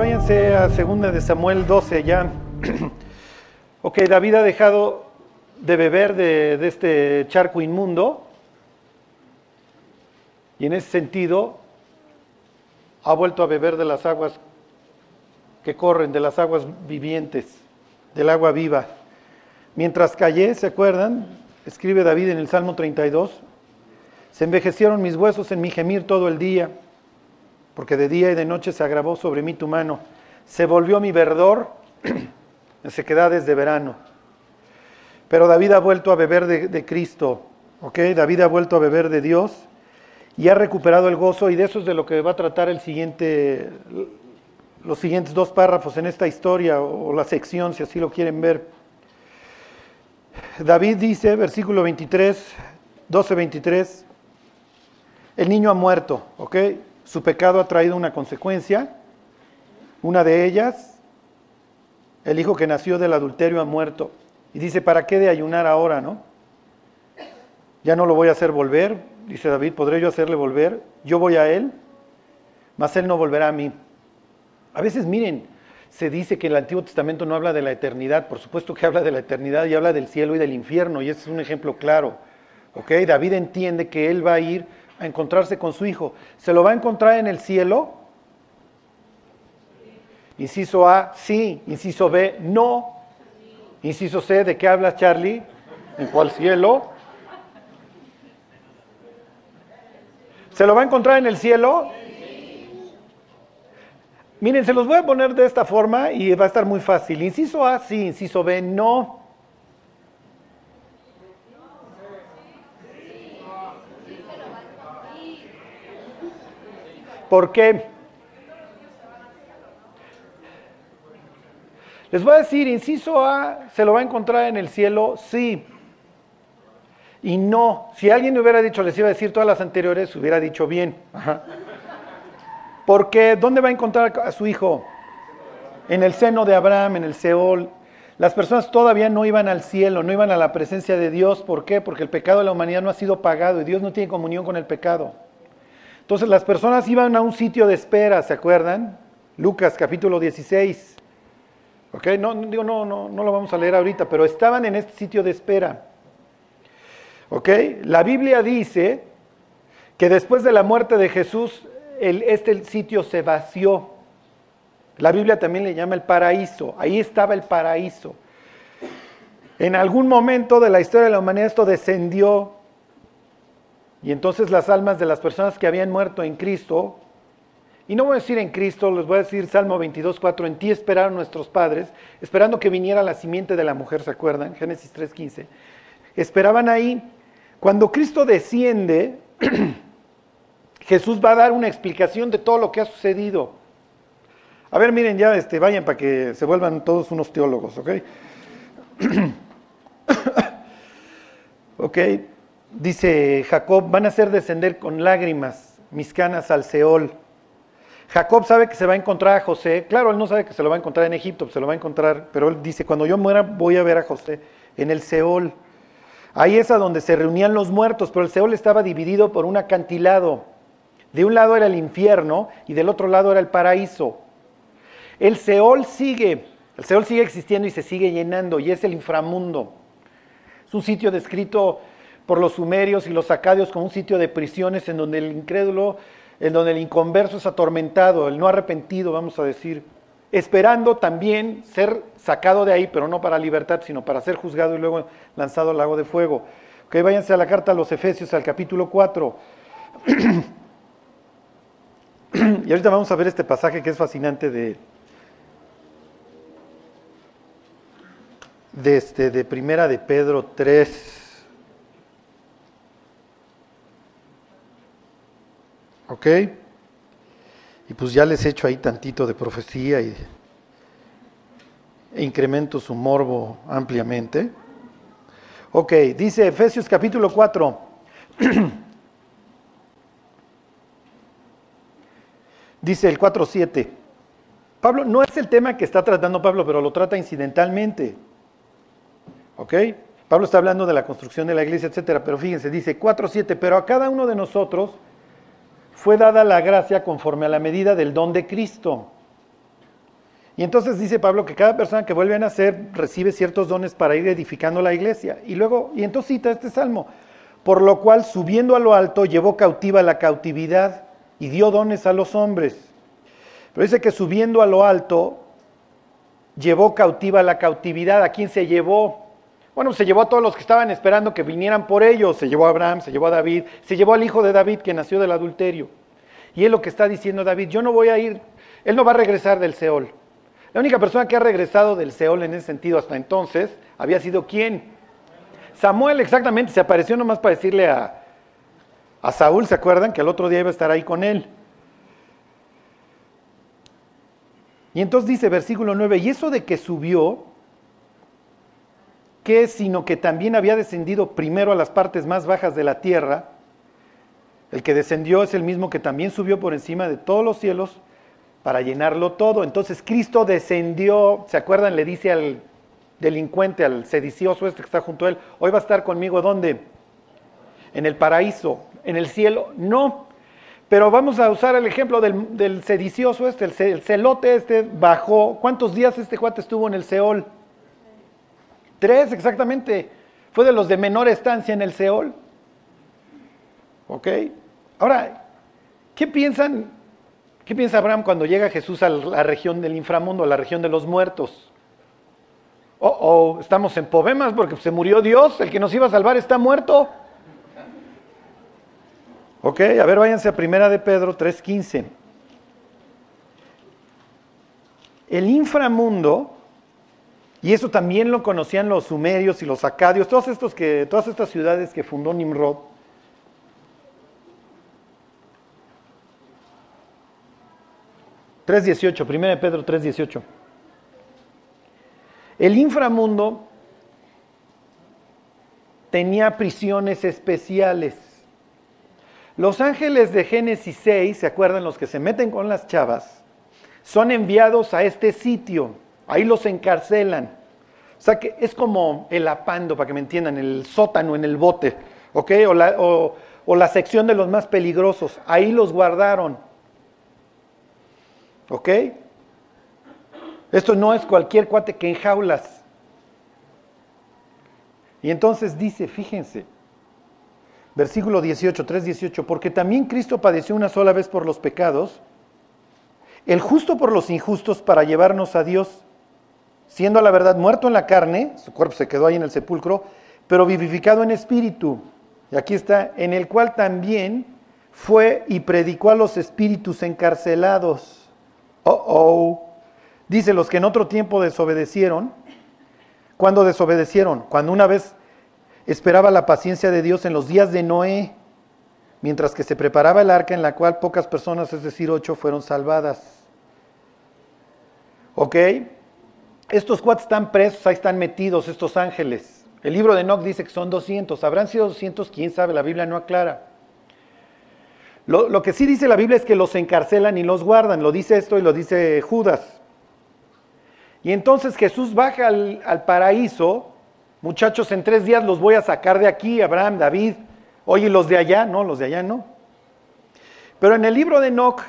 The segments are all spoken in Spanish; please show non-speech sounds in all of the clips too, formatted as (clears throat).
váyanse a 2 de Samuel 12 ya. (clears throat) ok, David ha dejado de beber de, de este charco inmundo y en ese sentido ha vuelto a beber de las aguas que corren, de las aguas vivientes, del agua viva. Mientras callé, ¿se acuerdan? Escribe David en el Salmo 32, se envejecieron mis huesos en mi gemir todo el día, porque de día y de noche se agravó sobre mí tu mano. Se volvió mi verdor (clears throat) en sequedades de verano. Pero David ha vuelto a beber de, de Cristo, ¿ok? David ha vuelto a beber de Dios y ha recuperado el gozo y de eso es de lo que va a tratar el siguiente, los siguientes dos párrafos en esta historia o la sección, si así lo quieren ver. David dice, versículo 23, 12, 23, el niño ha muerto, ¿ok? Su pecado ha traído una consecuencia, una de ellas, el hijo que nació del adulterio ha muerto. Y dice, ¿para qué de ayunar ahora, no? Ya no lo voy a hacer volver, dice David, ¿podré yo hacerle volver? Yo voy a él, mas él no volverá a mí. A veces, miren, se dice que el Antiguo Testamento no habla de la eternidad, por supuesto que habla de la eternidad y habla del cielo y del infierno, y ese es un ejemplo claro. ¿ok? David entiende que él va a ir a encontrarse con su hijo. ¿Se lo va a encontrar en el cielo? Inciso A, sí. Inciso B, no. Inciso C, ¿de qué hablas, Charlie? ¿En cuál cielo? ¿Se lo va a encontrar en el cielo? Miren, se los voy a poner de esta forma y va a estar muy fácil. Inciso A, sí. Inciso B, no. ¿Por qué? Les voy a decir, inciso A, ¿se lo va a encontrar en el cielo? Sí. Y no. Si alguien me hubiera dicho, les iba a decir todas las anteriores, hubiera dicho bien. Porque, ¿dónde va a encontrar a su hijo? En el seno de Abraham, en el Seol. Las personas todavía no iban al cielo, no iban a la presencia de Dios. ¿Por qué? Porque el pecado de la humanidad no ha sido pagado y Dios no tiene comunión con el pecado. Entonces las personas iban a un sitio de espera, ¿se acuerdan? Lucas capítulo 16. ¿Ok? No, digo, no, no, no lo vamos a leer ahorita, pero estaban en este sitio de espera. ¿Ok? La Biblia dice que después de la muerte de Jesús, este sitio se vació. La Biblia también le llama el paraíso. Ahí estaba el paraíso. En algún momento de la historia de la humanidad esto descendió y entonces las almas de las personas que habían muerto en Cristo, y no voy a decir en Cristo, les voy a decir Salmo 22, 4, en ti esperaron nuestros padres, esperando que viniera la simiente de la mujer, ¿se acuerdan? Génesis 3, 15. Esperaban ahí. Cuando Cristo desciende, (clears throat) Jesús va a dar una explicación de todo lo que ha sucedido. A ver, miren, ya este, vayan para que se vuelvan todos unos teólogos, ¿ok? (clears throat) ok. Dice Jacob, van a hacer descender con lágrimas mis canas al Seol. Jacob sabe que se va a encontrar a José. Claro, él no sabe que se lo va a encontrar en Egipto, se lo va a encontrar, pero él dice, cuando yo muera voy a ver a José en el Seol. Ahí es a donde se reunían los muertos, pero el Seol estaba dividido por un acantilado. De un lado era el infierno y del otro lado era el paraíso. El Seol sigue, el Seol sigue existiendo y se sigue llenando y es el inframundo. Es un sitio descrito por los sumerios y los acadios como un sitio de prisiones en donde el incrédulo, en donde el inconverso es atormentado, el no arrepentido, vamos a decir, esperando también ser sacado de ahí, pero no para libertad, sino para ser juzgado y luego lanzado al lago de fuego. Ok, váyanse a la carta a los Efesios, al capítulo 4. (clears throat) y ahorita vamos a ver este pasaje que es fascinante de, de, este, de Primera de Pedro 3. ¿Ok? Y pues ya les he hecho ahí tantito de profecía y e incremento su morbo ampliamente. Ok, dice Efesios capítulo 4. (clears throat) dice el 4.7. Pablo, no es el tema que está tratando Pablo, pero lo trata incidentalmente. ¿Ok? Pablo está hablando de la construcción de la iglesia, etcétera, pero fíjense, dice 4.7, pero a cada uno de nosotros fue dada la gracia conforme a la medida del don de Cristo. Y entonces dice Pablo que cada persona que vuelve a nacer recibe ciertos dones para ir edificando la iglesia. Y luego, y entonces cita este salmo, por lo cual subiendo a lo alto llevó cautiva la cautividad y dio dones a los hombres. Pero dice que subiendo a lo alto llevó cautiva la cautividad. ¿A quién se llevó? Bueno, se llevó a todos los que estaban esperando que vinieran por ellos. Se llevó a Abraham, se llevó a David, se llevó al hijo de David que nació del adulterio. Y es lo que está diciendo David, yo no voy a ir, él no va a regresar del Seol. La única persona que ha regresado del Seol en ese sentido hasta entonces había sido quién? Samuel exactamente, se apareció nomás para decirle a, a Saúl, ¿se acuerdan? Que el otro día iba a estar ahí con él. Y entonces dice versículo 9, y eso de que subió, sino que también había descendido primero a las partes más bajas de la tierra, el que descendió es el mismo que también subió por encima de todos los cielos para llenarlo todo. Entonces Cristo descendió, ¿se acuerdan? Le dice al delincuente, al sedicioso este que está junto a él, hoy va a estar conmigo, ¿dónde? En el paraíso, en el cielo. No, pero vamos a usar el ejemplo del, sedicioso este, el, celote este bajó. ¿Cuántos días este cuate estuvo en el Seol? Tres exactamente. Fue de los de menor estancia en el Seol. ¿Ok? Ahora, ¿qué piensan ¿Qué piensa Abraham cuando llega Jesús a la región del inframundo, a la región de los muertos? Oh, oh, estamos en poemas porque se murió Dios, el que nos iba a salvar está muerto. Ok, a ver, váyanse a Primera de Pedro 3.15. El inframundo, y eso también lo conocían los sumerios y los acadios, todas estas ciudades que fundó Nimrod, 3.18, 1 Pedro 3.18. El inframundo tenía prisiones especiales. Los ángeles de Génesis 6, ¿se acuerdan los que se meten con las chavas? Son enviados a este sitio, ahí los encarcelan. O sea que es como el apando, para que me entiendan, el sótano en el bote, ¿ok? O la, o la sección de los más peligrosos, ahí los guardaron. ¿Ok? Esto no es cualquier cuate que enjaulas. Y entonces dice, fíjense, versículo 18, 3, 18, porque también Cristo padeció una sola vez por los pecados, el justo por los injustos para llevarnos a Dios, siendo a la verdad muerto en la carne, su cuerpo se quedó ahí en el sepulcro, pero vivificado en espíritu. Y aquí está, en el cual también fue y predicó a los espíritus encarcelados Oh, oh. Dice, los que en otro tiempo desobedecieron, cuando desobedecieron? Cuando una vez esperaba la paciencia de Dios en los días de Noé, mientras que se preparaba el arca en la cual pocas personas, es decir, ocho, fueron salvadas. ¿Ok? Estos cuatro están presos, ahí están metidos estos ángeles. El libro de Enoch dice que son 200. ¿Habrán sido 200? ¿Quién sabe? La Biblia no aclara. Lo, que sí dice la Biblia es que los encarcelan y los guardan. Lo dice esto y lo dice Judas. Y entonces Jesús baja al, al paraíso. Muchachos, en tres días los voy a sacar de aquí, Abraham, David. Oye, los de allá, no, los de allá no. Pero en el libro de Enoch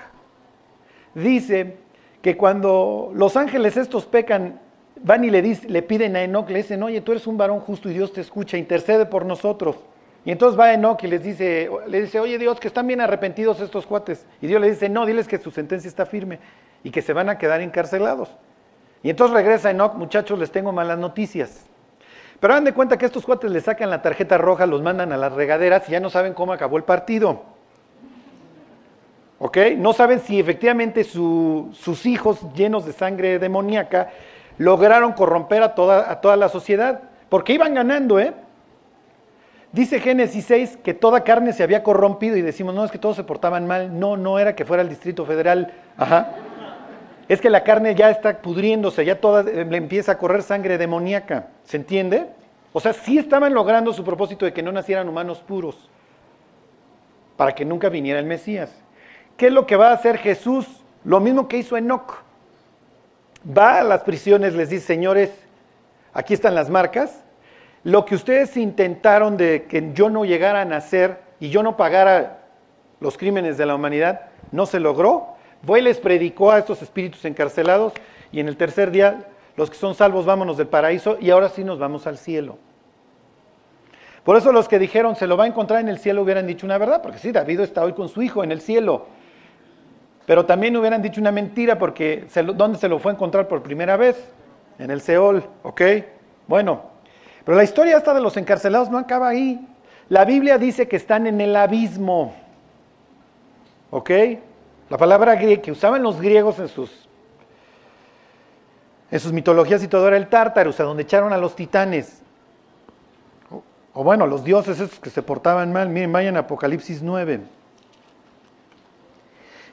dice que cuando los ángeles estos pecan, van y le, le piden a Enoch, le dicen, oye, tú eres un varón justo y Dios te escucha, intercede por nosotros. Y entonces va Enoch y les dice, le dice, oye Dios, que están bien arrepentidos estos cuates. Y Dios le dice, no, diles que su sentencia está firme y que se van a quedar encarcelados. Y entonces regresa Enoch, muchachos, les tengo malas noticias. Pero hagan de cuenta que estos cuates le sacan la tarjeta roja, los mandan a las regaderas y ya no saben cómo acabó el partido. ¿Ok? No saben si efectivamente sus hijos llenos de sangre demoníaca lograron corromper a toda, a toda la sociedad. Porque iban ganando, ¿eh? Dice Génesis 6 que toda carne se había corrompido y decimos, no, es que todos se portaban mal. No, no era que fuera el Distrito Federal. Ajá. Es que la carne ya está pudriéndose, ya toda eh, le empieza a correr sangre demoníaca. ¿Se entiende? O sea, sí estaban logrando su propósito de que no nacieran humanos puros, para que nunca viniera el Mesías. ¿Qué es lo que va a hacer Jesús? Lo mismo que hizo Enoch. Va a las prisiones, les dice, señores, aquí están las marcas, lo que ustedes intentaron de que yo no llegara a nacer y yo no pagara los crímenes de la humanidad, no se logró. Fue les predicó a estos espíritus encarcelados y en el tercer día los que son salvos vámonos del paraíso y ahora sí nos vamos al cielo. Por eso los que dijeron se lo va a encontrar en el cielo hubieran dicho una verdad, porque sí, David está hoy con su hijo en el cielo. Pero también hubieran dicho una mentira porque ¿dónde se lo fue a encontrar por primera vez? En el Seol, ¿ok? Bueno, pero la historia esta de los encarcelados no acaba ahí. La Biblia dice que están en el abismo, ¿ok? La palabra que usaban los griegos en sus, en sus mitologías y todo era el tártaro, a donde echaron a los titanes. O, bueno, los dioses esos que se portaban mal. Miren, vayan a Apocalipsis 9.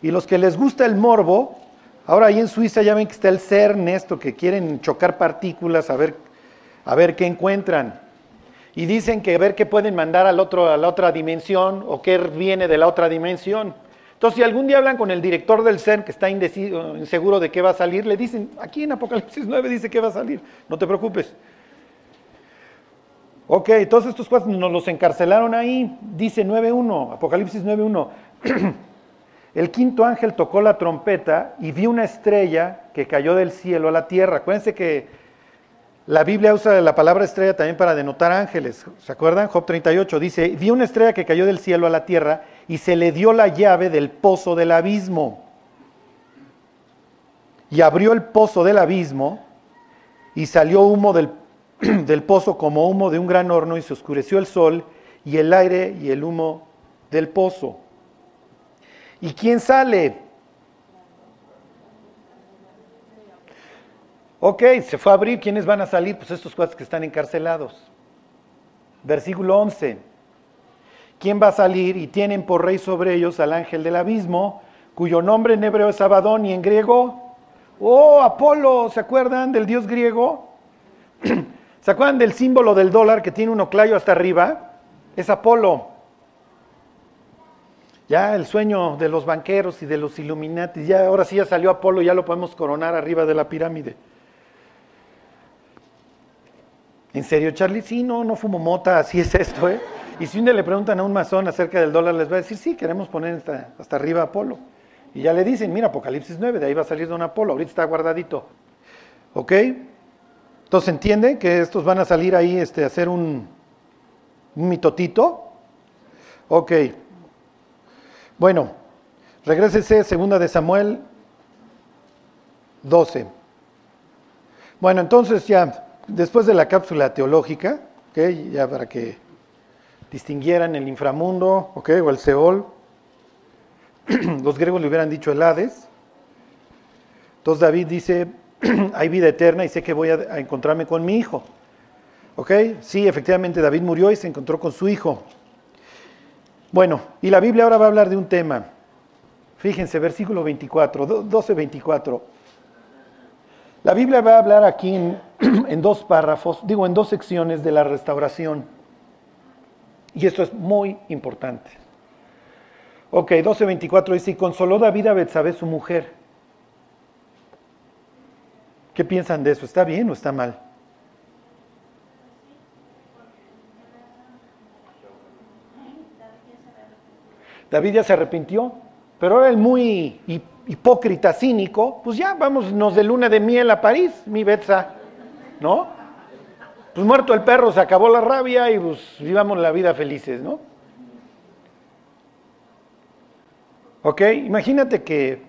Y los que les gusta el morbo, ahora ahí en Suiza ya ven que está el CERN, esto que quieren chocar partículas a ver, a ver qué encuentran. Y dicen que a ver qué pueden mandar al otro, a la otra dimensión o qué viene de la otra dimensión. Entonces, si algún día hablan con el director del CERN que está indeciso, inseguro de qué va a salir, le dicen, aquí en Apocalipsis 9 dice que va a salir, no te preocupes. Ok, todos estos cuatro nos los encarcelaron ahí, dice 9.1, Apocalipsis 9.1. (clears throat) El quinto ángel tocó la trompeta y vi una estrella que cayó del cielo a la tierra. Acuérdense que la Biblia usa la palabra estrella también para denotar ángeles. ¿Se acuerdan? Job 38 dice, vi una estrella que cayó del cielo a la tierra y se le dio la llave del pozo del abismo. Y abrió el pozo del abismo y salió humo del, (clears throat) del pozo como humo de un gran horno y se oscureció el sol y el aire y el humo del pozo. ¿Y quién sale? Ok, se fue a abrir, ¿quiénes van a salir? Pues estos cuates que están encarcelados. Versículo 11. ¿Quién va a salir? Y tienen por rey sobre ellos al ángel del abismo, cuyo nombre en hebreo es Abadón y en griego, oh, Apolo, ¿se acuerdan del dios griego? (clears throat) ¿Se acuerdan del símbolo del dólar que tiene un oclayo hasta arriba? Es Apolo. Ya el sueño de los banqueros y de los Illuminati, ya ahora sí ya salió Apolo, ya lo podemos coronar arriba de la pirámide. ¿En serio, Charlie? Sí, no, no fumo mota, así es esto, ¿eh? Y si un día le preguntan a un masón acerca del dólar, les va a decir, sí, queremos poner hasta, arriba Apolo. Y ya le dicen, mira, Apocalipsis 9, de ahí va a salir don Apolo, ahorita está guardadito. ¿Ok? Entonces, ¿entiende que estos van a salir ahí este, a hacer un mitotito? Ok. Bueno, regrésese, segunda de Samuel 12. Bueno, entonces ya después de la cápsula teológica, ya para que distinguieran el inframundo o el Seol, (clears throat) los griegos le hubieran dicho el Hades. Entonces David dice, (clears throat) hay vida eterna y sé que voy a, encontrarme con mi hijo. ¿Ok? Sí, efectivamente David murió y se encontró con su hijo. Bueno, y la Biblia ahora va a hablar de un tema. Fíjense, versículo 24, 12, 24. La Biblia va a hablar aquí (clears throat) en, dos párrafos, digo en dos secciones de la restauración. Y esto es muy importante. Ok, 12.24 dice, y consoló David a Betsabé su mujer. ¿Qué piensan de eso? ¿Está bien o está mal? David ya se arrepintió, pero era el muy hipócrita, cínico, pues ya vámonos de luna de miel a París, mi Betsa, ¿no? Pues muerto el perro, se acabó la rabia y pues vivamos la vida felices, ¿no? ¿Ok? Imagínate que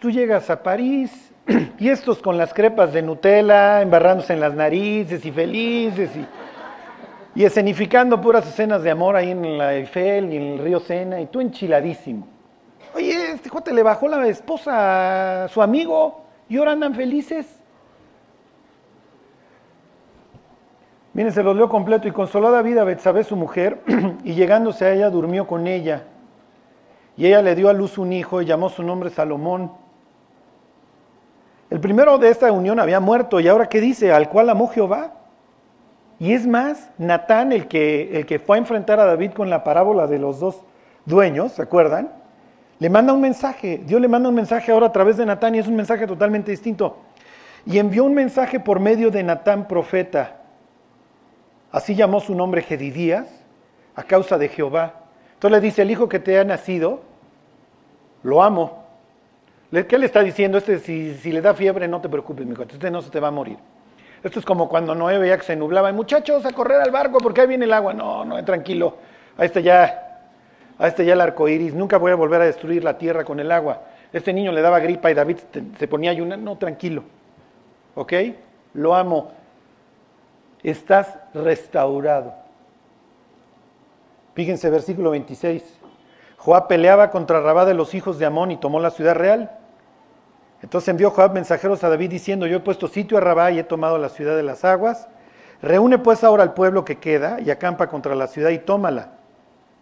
tú llegas a París (clears throat) y estos con las crepas de Nutella, embarrándose en las narices y felices y, y escenificando puras escenas de amor ahí en la Eiffel y en el río Sena y tú enchiladísimo. Oye, este cuate le bajó la esposa a su amigo y ahora andan felices. Miren, se los leo completo. Y consoló a David a Betsabé, su mujer, (clears throat) y llegándose a ella, durmió con ella. Y ella le dio a luz un hijo y llamó su nombre Salomón. El primero de esta unión había muerto, y ahora ¿qué dice? Al cual amó Jehová. Y es más, Natán, el que, el que fue a enfrentar a David con la parábola de los dos dueños, ¿se acuerdan? Le manda un mensaje, Dios le manda un mensaje ahora a través de Natán y es un mensaje totalmente distinto. Y envió un mensaje por medio de Natán profeta. Así llamó su nombre Gedidías, a causa de Jehová. Entonces le dice, el hijo que te ha nacido, lo amo, ¿Qué le está diciendo? Este, si, si le da fiebre, no te preocupes, mi hijo, este no se te va a morir. Esto es como cuando Noé veía que se nublaba, muchachos, a correr al barco porque ahí viene el agua. No, no, tranquilo. Ahí está ya, ahí está ya el arco iris. Nunca voy a volver a destruir la tierra con el agua. Este niño le daba gripa y David se ponía ayuna. No, tranquilo. ¿Ok? Lo amo. Estás restaurado. Fíjense, versículo 26. Joab peleaba contra Rabá de los hijos de Amón y tomó la ciudad real. Entonces envió Joab mensajeros a David diciendo, yo he puesto sitio a Rabá y he tomado la ciudad de las aguas. Reúne pues ahora al pueblo que queda y acampa contra la ciudad y tómala.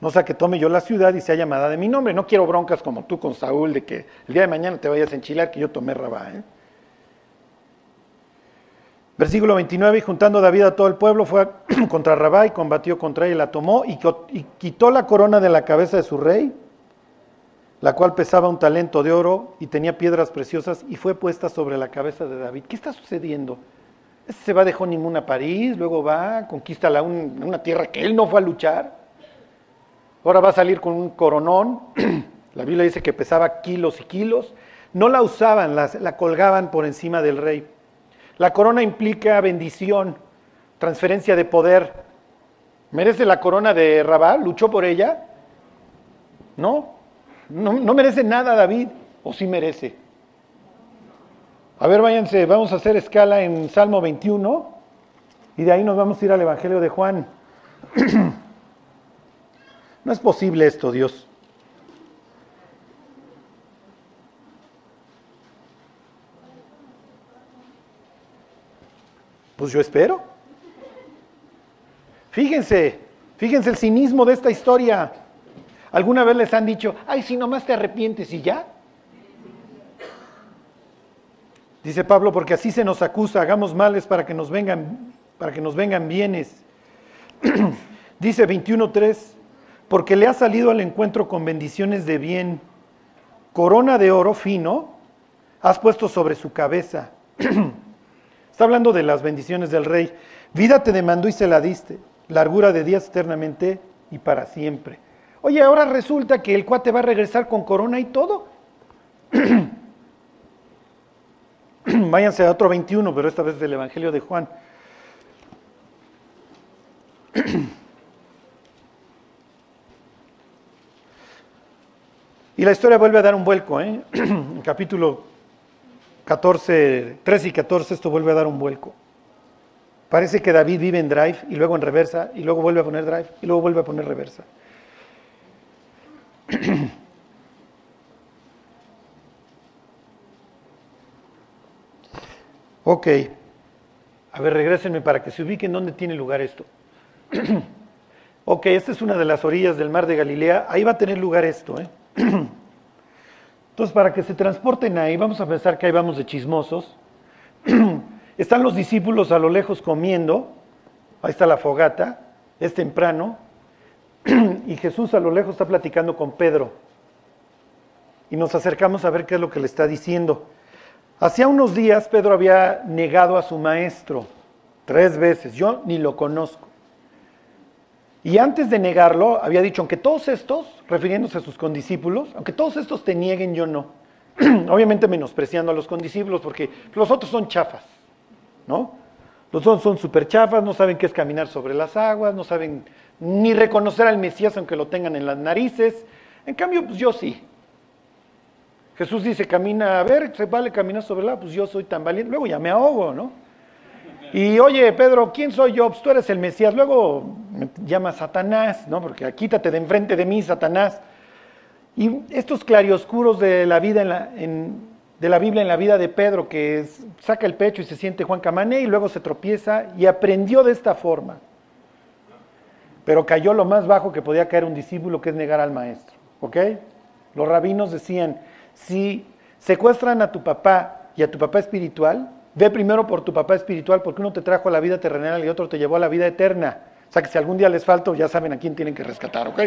No sea que tome yo la ciudad y sea llamada de mi nombre. No quiero broncas como tú con Saúl de que el día de mañana te vayas a enchilar que yo tomé Rabá. ¿eh? Versículo 29, y juntando David a todo el pueblo, fue (clears throat) contra Rabá y combatió contra ella, la tomó y quitó la corona de la cabeza de su rey, la cual pesaba un talento de oro y tenía piedras preciosas y fue puesta sobre la cabeza de David. ¿Qué está sucediendo? Este se va de honeymoon a París, luego va, conquista la una tierra que él no fue a luchar, ahora va a salir con un coronón, (clears throat) la Biblia dice que pesaba kilos y kilos, no la usaban, la colgaban por encima del rey. La corona implica bendición, transferencia de poder. ¿Merece la corona de Rabá? ¿Luchó por ella? No, no, merece nada David, o sí merece. A ver, váyanse, vamos a hacer escala en Salmo 21 y de ahí nos vamos a ir al Evangelio de Juan. (clears throat) no es posible esto, Dios. Pues yo espero. Fíjense, fíjense el cinismo de esta historia. ¿Alguna vez les han dicho, ay, si nomás te arrepientes y ya? Dice Pablo, porque así se nos acusa, hagamos males para que nos vengan, para que nos vengan bienes. (clears throat) Dice 21.3, porque le ha salido al encuentro con bendiciones de bien, corona de oro fino, has puesto sobre su cabeza. (clears throat) Está hablando de las bendiciones del rey. Vida te demandó y se la diste. Largura de días eternamente y para siempre. Oye, ahora resulta que el cuate va a regresar con corona y todo. (clears throat) Váyanse a otro 21, pero esta vez del Evangelio de Juan. (clears throat) y la historia vuelve a dar un vuelco, ¿eh? (clears throat) capítulo 14, 13 y 14 esto vuelve a dar un vuelco. Parece que David vive en drive y luego en reversa y luego vuelve a poner drive y luego vuelve a poner reversa. (clears throat) ok. A ver, regrésenme para que se ubiquen dónde tiene lugar esto. (clears throat) ok, esta es una de las orillas del mar de Galilea. Ahí va a tener lugar esto. ¿eh? (clears throat) Entonces, para que se transporten ahí, vamos a pensar que ahí vamos de chismosos. Están los discípulos a lo lejos comiendo, ahí está la fogata, es temprano, (clears throat) y Jesús a lo lejos está platicando con Pedro. Y nos acercamos a ver qué es lo que le está diciendo. Hacía unos días Pedro había negado a su maestro tres veces, yo ni lo conozco. Y antes de negarlo, había dicho, aunque todos estos, refiriéndose a sus condiscípulos, aunque todos estos te nieguen, yo no. (clears throat) Obviamente menospreciando a los condiscípulos, porque los otros son chafas, ¿no? Los otros son súper chafas, no saben qué es caminar sobre las aguas, no saben ni reconocer al Mesías aunque lo tengan en las narices. En cambio, pues yo sí. Jesús dice, camina, a ver, se vale caminar sobre la, pues yo soy tan valiente. Luego ya me ahogo, ¿no? Y oye, Pedro, ¿quién soy yo? Pues tú eres el Mesías. Luego me llama Satanás, ¿no? Porque quítate de enfrente de mí, Satanás. Y estos clarioscuros de la vida en la, de la Biblia en la vida de Pedro, que saca el pecho y se siente Juan Camané y luego se tropieza y aprendió de esta forma. Pero cayó lo más bajo que podía caer un discípulo, que es negar al maestro. ¿Ok? Los rabinos decían, si secuestran a tu papá y a tu papá espiritual, Ve primero por tu papá espiritual, porque uno te trajo a la vida terrenal y otro te llevó a la vida eterna. O sea que si algún día les falta, ya saben a quién tienen que rescatar, ¿ok?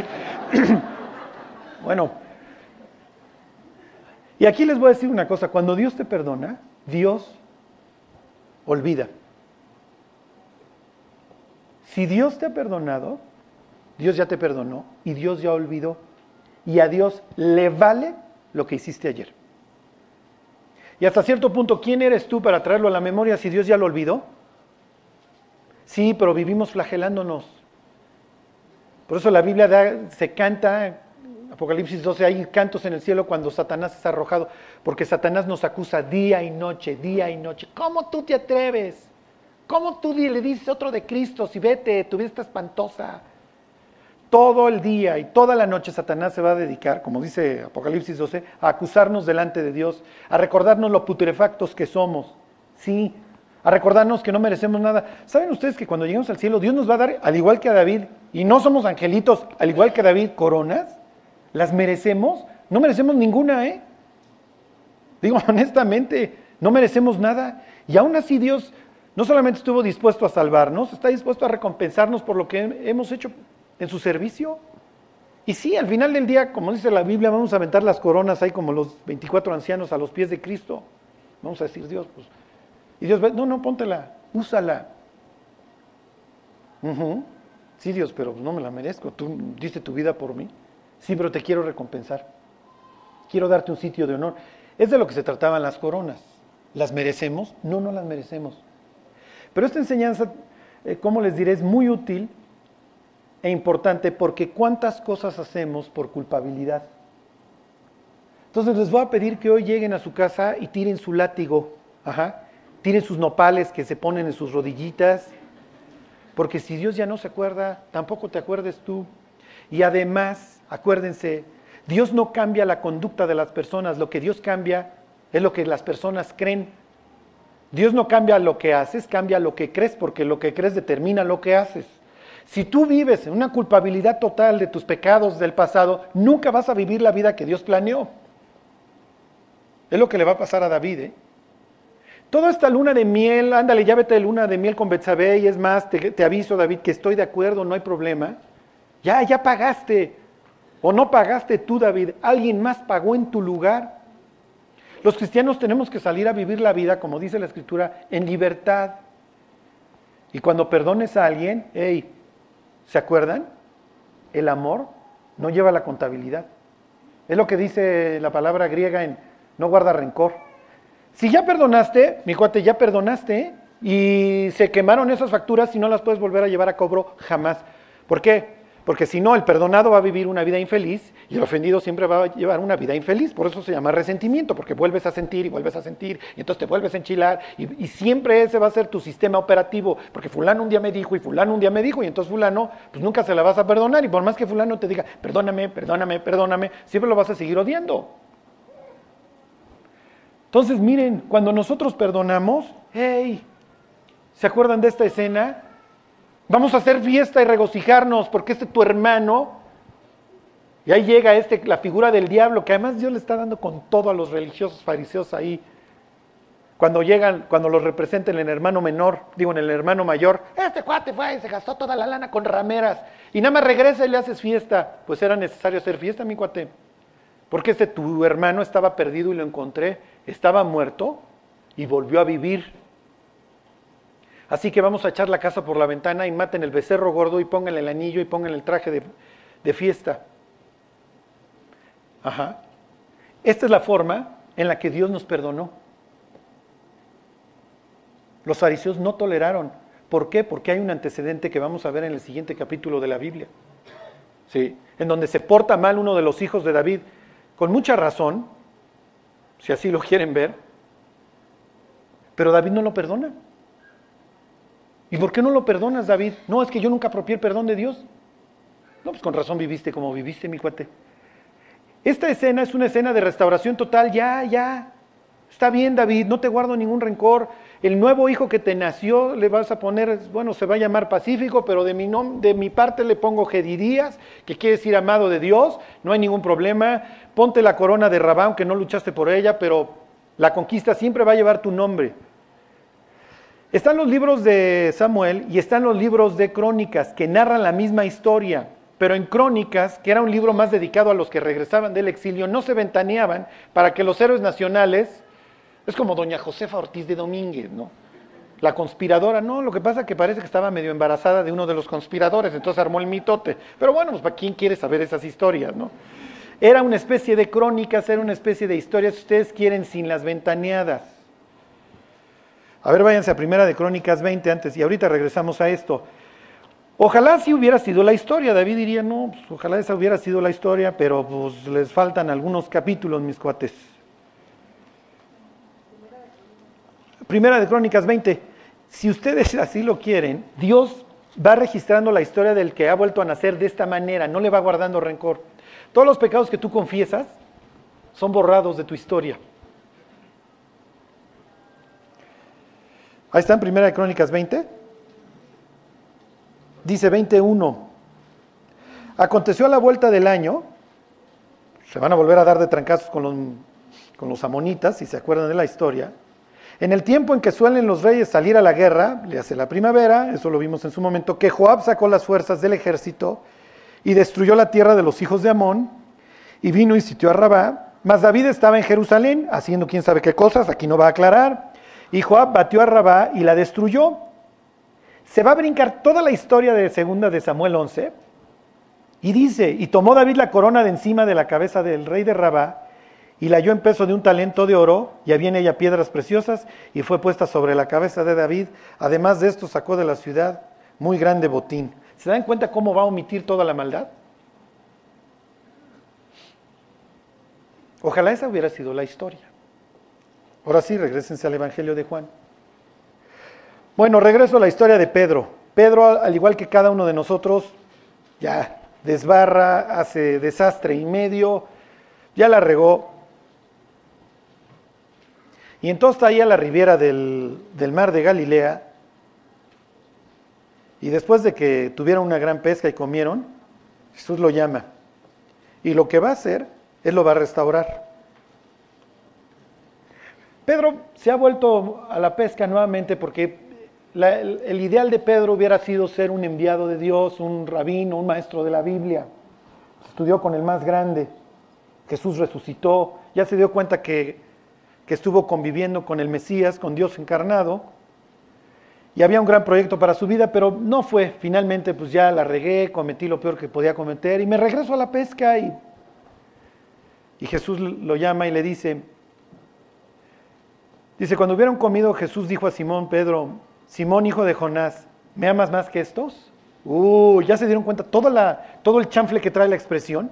(coughs) bueno. Y aquí les voy a decir una cosa, cuando Dios te perdona, Dios olvida. Si Dios te ha perdonado, Dios ya te perdonó y Dios ya olvidó. Y a Dios le vale lo que hiciste ayer. Y hasta cierto punto, ¿quién eres tú para traerlo a la memoria si Dios ya lo olvidó? Sí, pero vivimos flagelándonos. Por eso la Biblia se canta, Apocalipsis 12, hay cantos en el cielo cuando Satanás es arrojado, porque Satanás nos acusa día y noche, día y noche. ¿Cómo tú te atreves? ¿Cómo tú le dices otro de Cristo si vete, tu vida está espantosa? Todo el día y toda la noche Satanás se va a dedicar, como dice Apocalipsis 12, a acusarnos delante de Dios, a recordarnos lo putrefactos que somos. Sí, a recordarnos que no merecemos nada. ¿Saben ustedes que cuando lleguemos al cielo Dios nos va a dar, al igual que a David, y no somos angelitos, al igual que David, coronas? ¿Las merecemos? No merecemos ninguna, ¿eh? Digo (laughs) honestamente, no merecemos nada. Y aún así Dios no solamente estuvo dispuesto a salvarnos, está dispuesto a recompensarnos por lo que hemos hecho en su servicio. Y sí, al final del día, como dice la Biblia, vamos a aventar las coronas ahí como los 24 ancianos a los pies de Cristo. Vamos a decir, Dios, pues. Y Dios no, no, póntela, úsala. Sí, Dios, pero no me la merezco. Tú diste tu vida por mí. Sí, pero te quiero recompensar. Quiero darte un sitio de honor. Es de lo que se trataban las coronas. ¿Las merecemos? No, no las merecemos. Pero esta enseñanza, eh, como les diré, es muy útil e importante porque cuántas cosas hacemos por culpabilidad. Entonces les voy a pedir que hoy lleguen a su casa y tiren su látigo, ajá, tiren sus nopales que se ponen en sus rodillitas, porque si Dios ya no se acuerda, tampoco te acuerdes tú. Y además, acuérdense, Dios no cambia la conducta de las personas, lo que Dios cambia es lo que las personas creen. Dios no cambia lo que haces, cambia lo que crees, porque lo que crees determina lo que haces. Si tú vives en una culpabilidad total de tus pecados del pasado, nunca vas a vivir la vida que Dios planeó. Es lo que le va a pasar a David. ¿eh? Toda esta luna de miel, ándale, ya de luna de miel con Betsabé y es más, te, te aviso David que estoy de acuerdo, no hay problema. Ya, ya pagaste. O no pagaste tú, David, alguien más pagó en tu lugar. Los cristianos tenemos que salir a vivir la vida, como dice la Escritura, en libertad. Y cuando perdones a alguien, hey, ¿Se acuerdan? El amor no lleva la contabilidad. Es lo que dice la palabra griega en no guarda rencor. Si ya perdonaste, mi cuate, ya perdonaste y se quemaron esas facturas y no las puedes volver a llevar a cobro jamás. ¿Por qué? Porque si no, el perdonado va a vivir una vida infeliz y el ofendido siempre va a llevar una vida infeliz. Por eso se llama resentimiento, porque vuelves a sentir y vuelves a sentir, y entonces te vuelves a enchilar, y, siempre ese va a ser tu sistema operativo, porque fulano un día me dijo y fulano un día me dijo, y entonces fulano, pues nunca se la vas a perdonar, y por más que fulano te diga, perdóname, perdóname, perdóname, siempre lo vas a seguir odiando. Entonces miren, cuando nosotros perdonamos, hey, ¿se acuerdan de esta escena? Vamos a hacer fiesta y regocijarnos porque este tu hermano. Y ahí llega este, la figura del diablo, que además Dios le está dando con todo a los religiosos fariseos ahí. Cuando llegan, cuando los representen en el hermano menor, digo en el hermano mayor, este cuate fue y se gastó toda la lana con rameras. Y nada más regresa y le haces fiesta. Pues era necesario hacer fiesta, mi cuate. Porque este tu hermano estaba perdido y lo encontré. Estaba muerto y volvió a vivir. Así que vamos a echar la casa por la ventana y maten el becerro gordo y pónganle el anillo y pongan el traje de, de fiesta. Ajá. Esta es la forma en la que Dios nos perdonó. Los fariseos no toleraron. ¿Por qué? Porque hay un antecedente que vamos a ver en el siguiente capítulo de la Biblia. Sí, en donde se porta mal uno de los hijos de David, con mucha razón, si así lo quieren ver, pero David no lo perdona. ¿Y por qué no lo perdonas, David? No, es que yo nunca apropié el perdón de Dios. No, pues con razón viviste como viviste, mi cuate. Esta escena es una escena de restauración total. Ya, ya. Está bien, David, no te guardo ningún rencor. El nuevo hijo que te nació le vas a poner, bueno, se va a llamar Pacífico, pero de mi, de mi parte le pongo Gedidías, que quiere decir amado de Dios. No hay ningún problema. Ponte la corona de Rabá, aunque no luchaste por ella, pero la conquista siempre va a llevar tu nombre. Están los libros de Samuel y están los libros de Crónicas que narran la misma historia, pero en Crónicas, que era un libro más dedicado a los que regresaban del exilio, no se ventaneaban para que los héroes nacionales, es como doña Josefa Ortiz de Domínguez, ¿no? La conspiradora, no, lo que pasa es que parece que estaba medio embarazada de uno de los conspiradores, entonces armó el mitote. Pero bueno, pues para quién quiere saber esas historias, ¿no? Era una especie de crónicas, era una especie de historias, si ustedes quieren, sin las ventaneadas. A ver, váyanse a Primera de Crónicas 20 antes, y ahorita regresamos a esto. Ojalá si hubiera sido la historia, David diría, no, pues, ojalá esa hubiera sido la historia, pero pues les faltan algunos capítulos, mis cuates. Primera de Crónicas 20. Si ustedes (laughs) así lo quieren, Dios va registrando la historia del que ha vuelto a nacer de esta manera, no le va guardando rencor. Todos los pecados que tú confiesas son borrados de tu historia. Ahí está en Primera de Crónicas 20. Dice 21. Aconteció a la vuelta del año, se van a volver a dar de trancazos con los, con los amonitas, si se acuerdan de la historia. En el tiempo en que suelen los reyes salir a la guerra, le hace la primavera, eso lo vimos en su momento, que Joab sacó las fuerzas del ejército y destruyó la tierra de los hijos de Amón y vino y sitió a Rabá. Mas David estaba en Jerusalén haciendo quién sabe qué cosas, aquí no va a aclarar. Y Joab batió a Rabá y la destruyó. Se va a brincar toda la historia de segunda de Samuel 11 y dice, y tomó David la corona de encima de la cabeza del rey de Rabá y la halló en peso de un talento de oro, y había en ella piedras preciosas, y fue puesta sobre la cabeza de David. Además de esto sacó de la ciudad muy grande botín. ¿Se dan cuenta cómo va a omitir toda la maldad? Ojalá esa hubiera sido la historia. Ahora sí, regresense al Evangelio de Juan. Bueno, regreso a la historia de Pedro. Pedro, al igual que cada uno de nosotros, ya desbarra, hace desastre y medio, ya la regó, y entonces está ahí a la ribera del, mar de Galilea. Y después de que tuvieron una gran pesca y comieron, Jesús lo llama. Y lo que va a hacer, Él lo va a restaurar. Pedro se ha vuelto a la pesca nuevamente porque el, el, ideal de Pedro hubiera sido ser un enviado de Dios, un rabino, un maestro de la Biblia. Estudió con el más grande. Jesús resucitó. Ya se dio cuenta que que estuvo conviviendo con el Mesías, con Dios encarnado, y había un gran proyecto para su vida, pero no fue. Finalmente, pues ya la regué, cometí lo peor que podía cometer, y me regreso a la pesca, y, y Jesús lo llama y le dice, dice, cuando hubieron comido, Jesús dijo a Simón, Pedro, Simón, hijo de Jonás, ¿me amas más que estos? Uh, ya se dieron cuenta la, todo el chanfle que trae la expresión.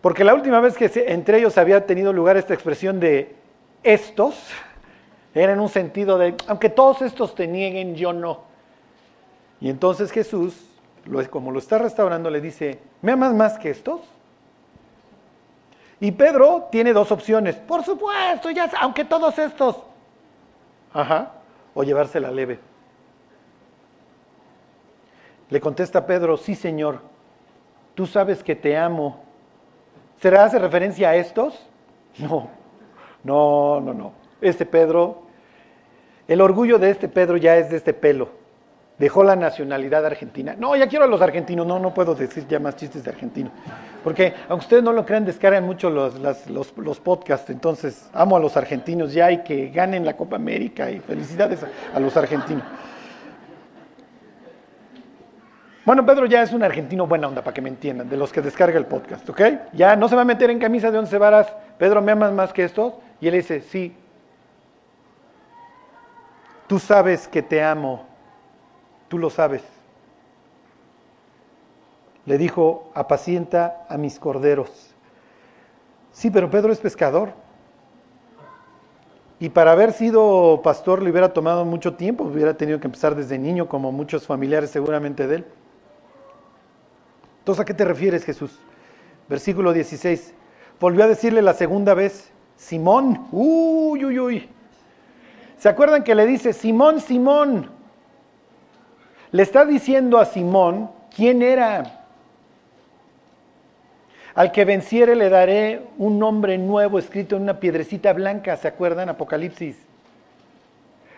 Porque la última vez que entre ellos había tenido lugar esta expresión de estos, era en un sentido de, aunque todos estos te nieguen, yo no. Y entonces Jesús, como lo está restaurando, le dice, ¿me amas más que estos? Y Pedro tiene dos opciones. Por supuesto, ya, aunque todos estos. Ajá. O llevársela leve. Le contesta Pedro, sí Señor, tú sabes que te amo. ¿Será hace referencia a estos? No, no, no, no. Este Pedro, el orgullo de este Pedro ya es de este pelo. Dejó la nacionalidad argentina. No, ya quiero a los argentinos. No, no puedo decir ya más chistes de argentino. Porque, aunque ustedes no lo crean, descargan mucho los, los, los, podcasts. Entonces, amo a los argentinos ya y que ganen la Copa América y felicidades a los argentinos. Bueno, Pedro ya es un argentino buena onda, para que me entiendan, de los que descarga el podcast, ¿ok? Ya no se va a meter en camisa de once varas. Pedro, ¿me amas más que estos? Y él dice, sí. Tú sabes que te amo. Tú lo sabes. Le dijo, apacienta a mis corderos. Sí, pero Pedro es pescador. Y para haber sido pastor le hubiera tomado mucho tiempo, hubiera tenido que empezar desde niño, como muchos familiares seguramente de él. Entonces, ¿a qué te refieres, Jesús? Versículo 16. Volvió a decirle la segunda vez, Simón, uy, uy, uy. ¿Se acuerdan que le dice, Simón, Simón? Le está diciendo a Simón quién era. Al que venciere le daré un nombre nuevo escrito en una piedrecita blanca, ¿se acuerdan? Apocalipsis.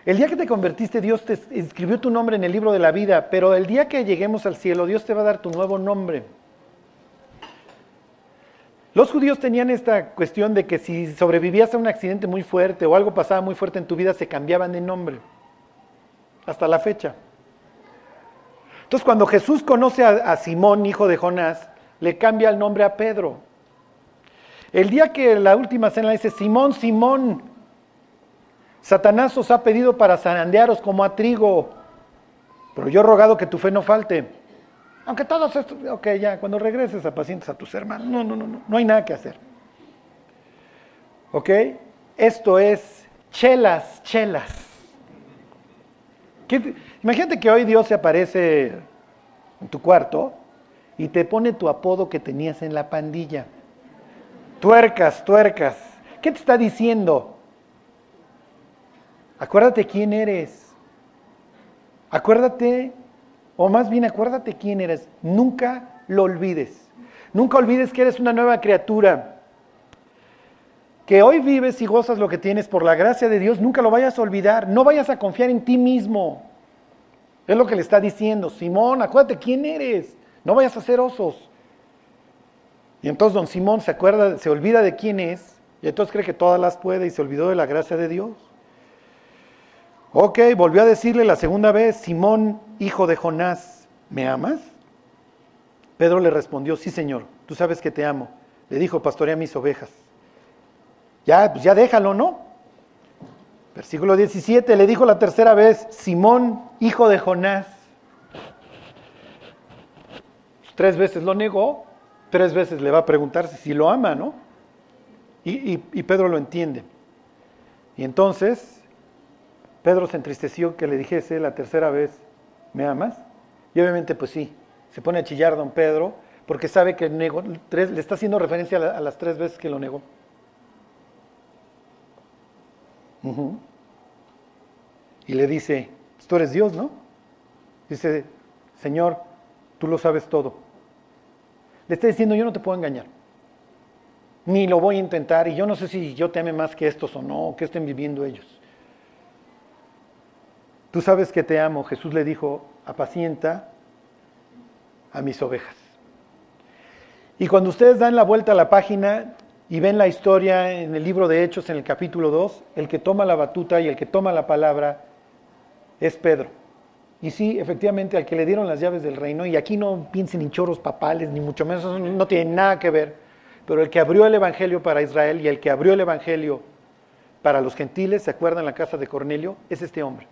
El día que te convertiste, Dios te escribió tu nombre en el libro de la vida, pero el día que lleguemos al cielo, Dios te va a dar tu nuevo nombre. Los judíos tenían esta cuestión de que si sobrevivías a un accidente muy fuerte o algo pasaba muy fuerte en tu vida, se cambiaban de nombre. Hasta la fecha. Entonces, cuando Jesús conoce a, Simón, hijo de Jonás, le cambia el nombre a Pedro. El día que la última cena dice, Simón, Simón, Satanás os ha pedido para zarandearos como a trigo, pero yo he rogado que tu fe no falte. Aunque todos estos, ok, ya, cuando regreses a pacientes a tus hermanos, no, no, no, no, no hay nada que hacer. ¿Ok? Esto es chelas, chelas. Imagínate que hoy Dios se aparece en tu cuarto y te pone tu apodo que tenías en la pandilla. Tuercas, tuercas. ¿Qué te está diciendo? Acuérdate quién eres. Acuérdate, o más bien acuérdate quién eres. Nunca lo olvides. Nunca olvides que eres una nueva criatura. Que hoy vives y gozas lo que tienes por la gracia de Dios, nunca lo vayas a olvidar. No vayas a confiar en ti mismo. Es lo que le está diciendo. Simón, acuérdate quién eres. No vayas a hacer osos. Y entonces don Simón se acuerda, se olvida de quién es, y entonces cree que todas las puede y se olvidó de la gracia de Dios. Ok, volvió a decirle la segunda vez, Simón, hijo de Jonás, ¿me amas? Pedro le respondió, sí señor, tú sabes que te amo. Le dijo, pastorea mis ovejas. Ya, pues ya déjalo, ¿no? Versículo 17, le dijo la tercera vez, Simón, hijo de Jonás. Tres veces lo negó, tres veces le va a preguntar si lo ama, ¿no? Y, y, Pedro lo entiende. Y entonces, Pedro se entristeció que le dijese la tercera vez, ¿me amas? Y obviamente, pues sí, se pone a chillar don Pedro, porque sabe que negó, tres, le está haciendo referencia a, las tres veces que lo negó. Y le dice, tú eres Dios, ¿no? Dice, Señor, tú lo sabes todo. Le está diciendo, yo no te puedo engañar. Ni lo voy a intentar. Y yo no sé si yo te ame más que estos o no, o que estén viviendo ellos. Tú sabes que te amo. Jesús le dijo, apacienta a mis ovejas. Y cuando ustedes dan la vuelta a la página y ven la historia en el libro de Hechos, en el capítulo 2, el que toma la batuta y el que toma la palabra es Pedro. Y sí, efectivamente, al que le dieron las llaves del reino, y aquí no piensen en choros papales, ni mucho menos, eso no tiene nada que ver, pero el que abrió el Evangelio para Israel y el que abrió el Evangelio para los gentiles, ¿se acuerdan la casa de Cornelio? Es este hombre.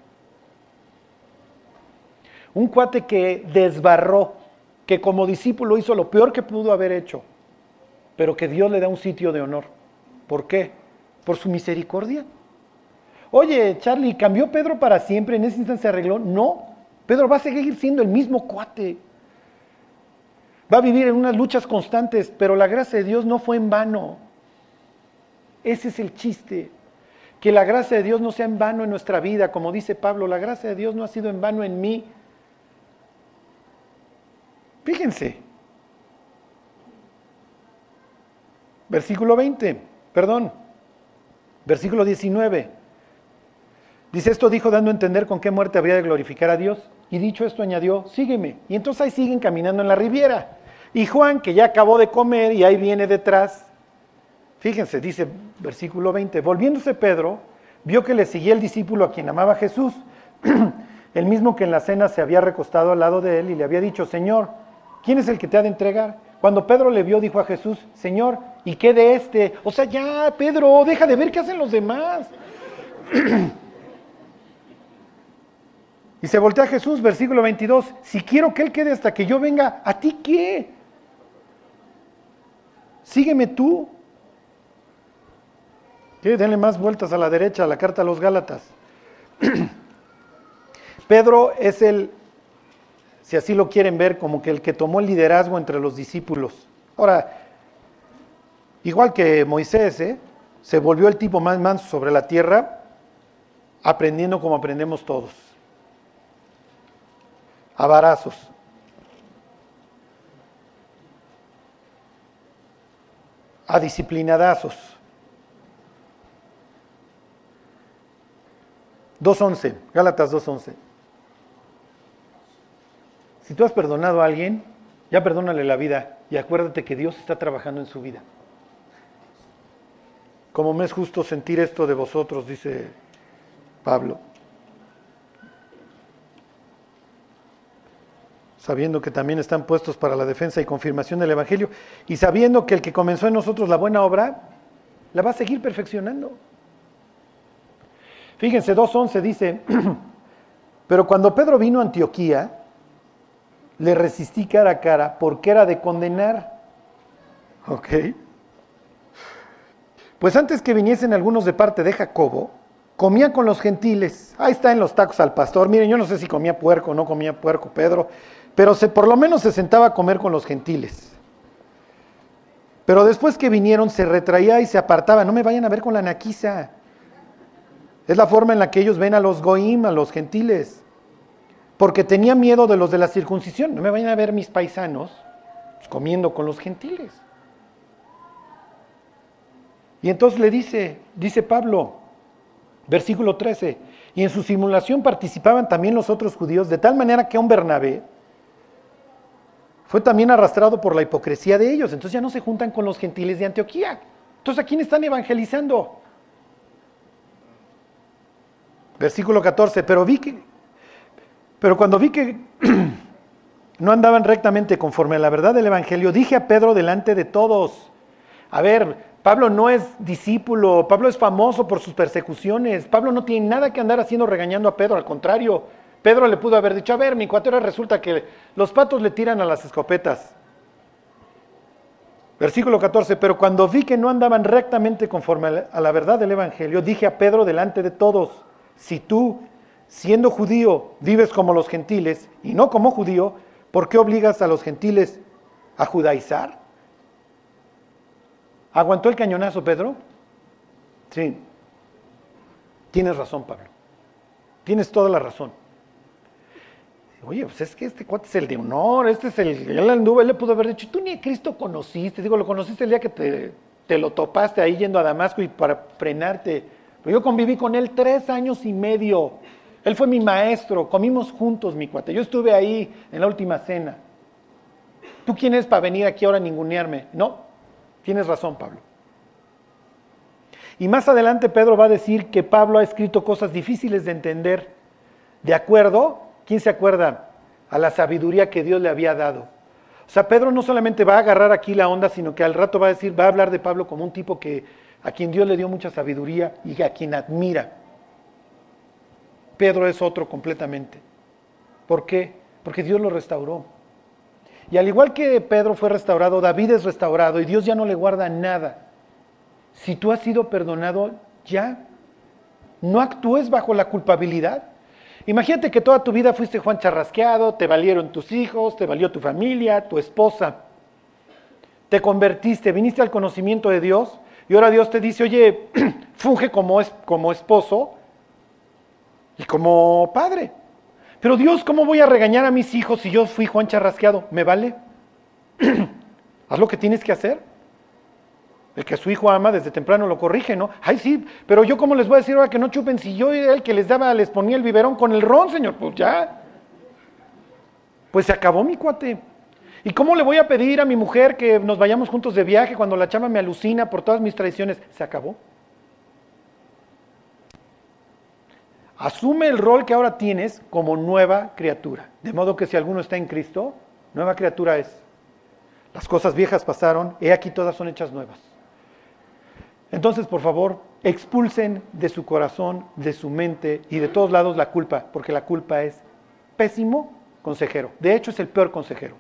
Un cuate que desbarró, que como discípulo hizo lo peor que pudo haber hecho, pero que Dios le da un sitio de honor. ¿Por qué? Por su misericordia. Oye, Charlie, ¿cambió Pedro para siempre? ¿En ese instante se arregló? No. Pedro va a seguir siendo el mismo cuate. Va a vivir en unas luchas constantes, pero la gracia de Dios no fue en vano. Ese es el chiste. Que la gracia de Dios no sea en vano en nuestra vida, como dice Pablo, la gracia de Dios no ha sido en vano en mí. Fíjense. Versículo 20, perdón. Versículo 19. Dice, esto dijo dando a entender con qué muerte habría de glorificar a Dios. Y dicho esto añadió, sígueme. Y entonces ahí siguen caminando en la riviera. Y Juan, que ya acabó de comer y ahí viene detrás, fíjense, dice versículo 20, volviéndose Pedro, vio que le seguía el discípulo a quien amaba Jesús, (clears throat) el mismo que en la cena se había recostado al lado de él y le había dicho, Señor, ¿quién es el que te ha de entregar? Cuando Pedro le vio, dijo a Jesús, Señor, ¿y qué de este? O sea, ya, Pedro, deja de ver qué hacen los demás. (clears throat) Y se voltea a Jesús, versículo 22, si quiero que Él quede hasta que yo venga, ¿a ti qué? Sígueme tú. ¿Qué? Denle más vueltas a la derecha, a la carta a los Gálatas. (clears throat) Pedro es el, si así lo quieren ver, como que el que tomó el liderazgo entre los discípulos. Ahora, igual que Moisés, ¿eh? se volvió el tipo más manso sobre la tierra, aprendiendo como aprendemos todos a varazos. A disciplinadazos. 2.11, Gálatas 2.11. Si tú has perdonado a alguien, ya perdónale la vida y acuérdate que Dios está trabajando en su vida. Como me es justo sentir esto de vosotros, dice Pablo. Sabiendo que también están puestos para la defensa y confirmación del Evangelio, y sabiendo que el que comenzó en nosotros la buena obra, la va a seguir perfeccionando. Fíjense, 2.11 dice, (clears throat) pero cuando Pedro vino a Antioquía, le resistí cara a cara porque era de condenar. ¿Ok? Pues antes que viniesen algunos de parte de Jacobo, comía con los gentiles. Ahí está en los tacos al pastor. Miren, yo no sé si comía puerco o no comía puerco Pedro, pero por lo menos se sentaba a comer con los gentiles. Pero después que vinieron se retraía y se apartaba. No me vayan a ver con la naquiza. Es la forma en la que ellos ven a los goim, a los gentiles. Porque tenía miedo de los de la circuncisión. No me vayan a ver mis paisanos comiendo con los gentiles. Y entonces le dice, dice Pablo, versículo 13, y en su simulación participaban también los otros judíos, de tal manera que un Bernabé fue también arrastrado por la hipocresía de ellos. Entonces ya no se juntan con los gentiles de Antioquía. Entonces, ¿a quién están evangelizando? Versículo 14, pero vi que, pero cuando vi que (clears throat) no andaban rectamente conforme a la verdad del Evangelio, dije a Pedro delante de todos, a ver, Pablo no es discípulo, Pablo es famoso por sus persecuciones, Pablo no tiene nada que andar haciendo regañando a Pedro, al contrario, Pedro le pudo haber dicho, a ver, mi cuatero resulta que los patos le tiran a las escopetas. Versículo 14, pero cuando vi que no andaban rectamente conforme a la verdad del Evangelio, dije a Pedro delante de todos, si tú, siendo judío, vives como los gentiles y no como judío, ¿por qué obligas a los gentiles a judaizar? ¿Aguantó el cañonazo, Pedro? Sí. Tienes razón, Pablo. Tienes toda la razón. Oye, pues es que este cuate es el de honor, este es el, él anduvo, él le pudo haber dicho, tú ni a Cristo conociste, digo, lo conociste el día que te, te lo topaste ahí yendo a Damasco y para frenarte. Pero yo conviví con él tres años y medio. Él fue mi maestro, comimos juntos, mi cuate. Yo estuve ahí en la última cena. ¿Tú quién es para venir aquí ahora a ningunearme? No, Tienes razón, Pablo. Y más adelante Pedro va a decir que Pablo ha escrito cosas difíciles de entender, de acuerdo, ¿quién se acuerda? A la sabiduría que Dios le había dado. O sea, Pedro no solamente va a agarrar aquí la onda, sino que al rato va a decir, va a hablar de Pablo como un tipo que a quien Dios le dio mucha sabiduría y a quien admira. Pedro es otro completamente. ¿Por qué? Porque Dios lo restauró. Y al igual que Pedro fue restaurado, David es restaurado y Dios ya no le guarda nada. Si tú has sido perdonado, ya. No actúes bajo la culpabilidad. Imagínate que toda tu vida fuiste Juan charrasqueado, te valieron tus hijos, te valió tu familia, tu esposa. Te convertiste, viniste al conocimiento de Dios y ahora Dios te dice, oye, (clears throat) funge como, es, como esposo y como padre. Pero Dios, ¿cómo voy a regañar a mis hijos si yo fui Juan Charrasqueado? ¿Me vale? (clears throat) Haz lo que tienes que hacer. El que su hijo ama desde temprano lo corrige, ¿no? Ay, sí, pero yo cómo les voy a decir ahora que no chupen si yo era el que les daba, les ponía el biberón con el ron, señor. Pues ya. Pues se acabó mi cuate. ¿Y cómo le voy a pedir a mi mujer que nos vayamos juntos de viaje cuando la chama me alucina por todas mis tradiciones? Se acabó. Asume el rol que ahora tienes como nueva criatura. De modo que si alguno está en Cristo, nueva criatura es. Las cosas viejas pasaron, he aquí todas son hechas nuevas. Entonces, por favor, expulsen de su corazón, de su mente y de todos lados la culpa, porque la culpa es pésimo consejero. De hecho, es el peor consejero.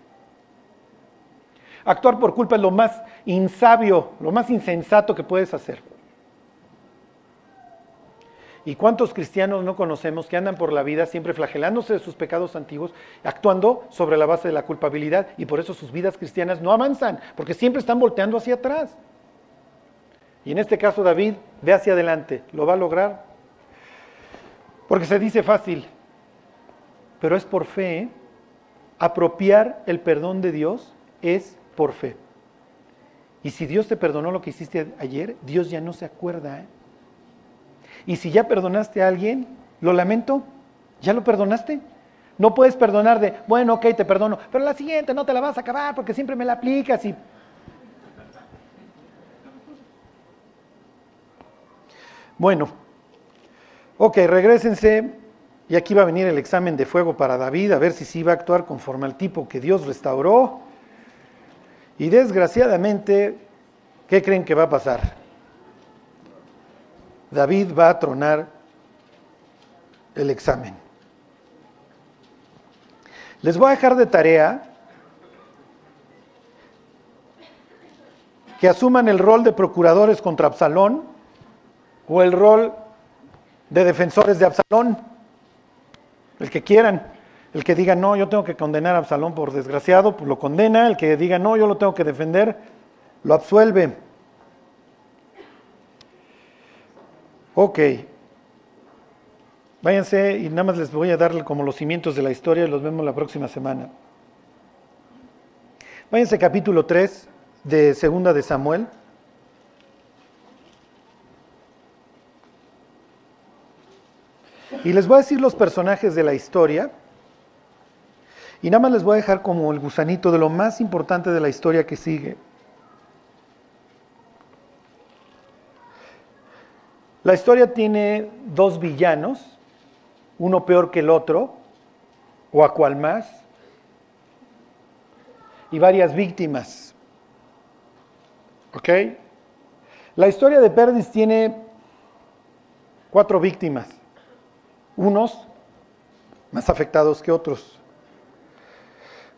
Actuar por culpa es lo más insabio, lo más insensato que puedes hacer. ¿Y cuántos cristianos no conocemos que andan por la vida siempre flagelándose de sus pecados antiguos, actuando sobre la base de la culpabilidad y por eso sus vidas cristianas no avanzan, porque siempre están volteando hacia atrás? Y en este caso David ve hacia adelante, ¿lo va a lograr? Porque se dice fácil, pero es por fe. ¿eh? Apropiar el perdón de Dios es por fe. Y si Dios te perdonó lo que hiciste ayer, Dios ya no se acuerda. ¿eh? Y si ya perdonaste a alguien, lo lamento, ¿ya lo perdonaste? No puedes perdonar de, bueno, ok, te perdono, pero la siguiente no te la vas a acabar porque siempre me la aplicas y... Bueno, ok, regresense Y aquí va a venir el examen de fuego para David, a ver si sí va a actuar conforme al tipo que Dios restauró. Y desgraciadamente, ¿qué creen que va a pasar? David va a tronar el examen. Les voy a dejar de tarea que asuman el rol de procuradores contra Absalón o el rol de defensores de Absalón, el que quieran. El que diga, no, yo tengo que condenar a Absalón por desgraciado, pues lo condena. El que diga, no, yo lo tengo que defender, lo absuelve. Ok. Váyanse y nada más les voy a dar como los cimientos de la historia y los vemos la próxima semana. Váyanse capítulo 3 de Segunda de Samuel. Y les voy a decir los personajes de la historia. Y nada más les voy a dejar como el gusanito de lo más importante de la historia que sigue. La historia tiene dos villanos, uno peor que el otro, o a cual más, y varias víctimas. ¿Ok? La historia de Perdis tiene cuatro víctimas, unos más afectados que otros.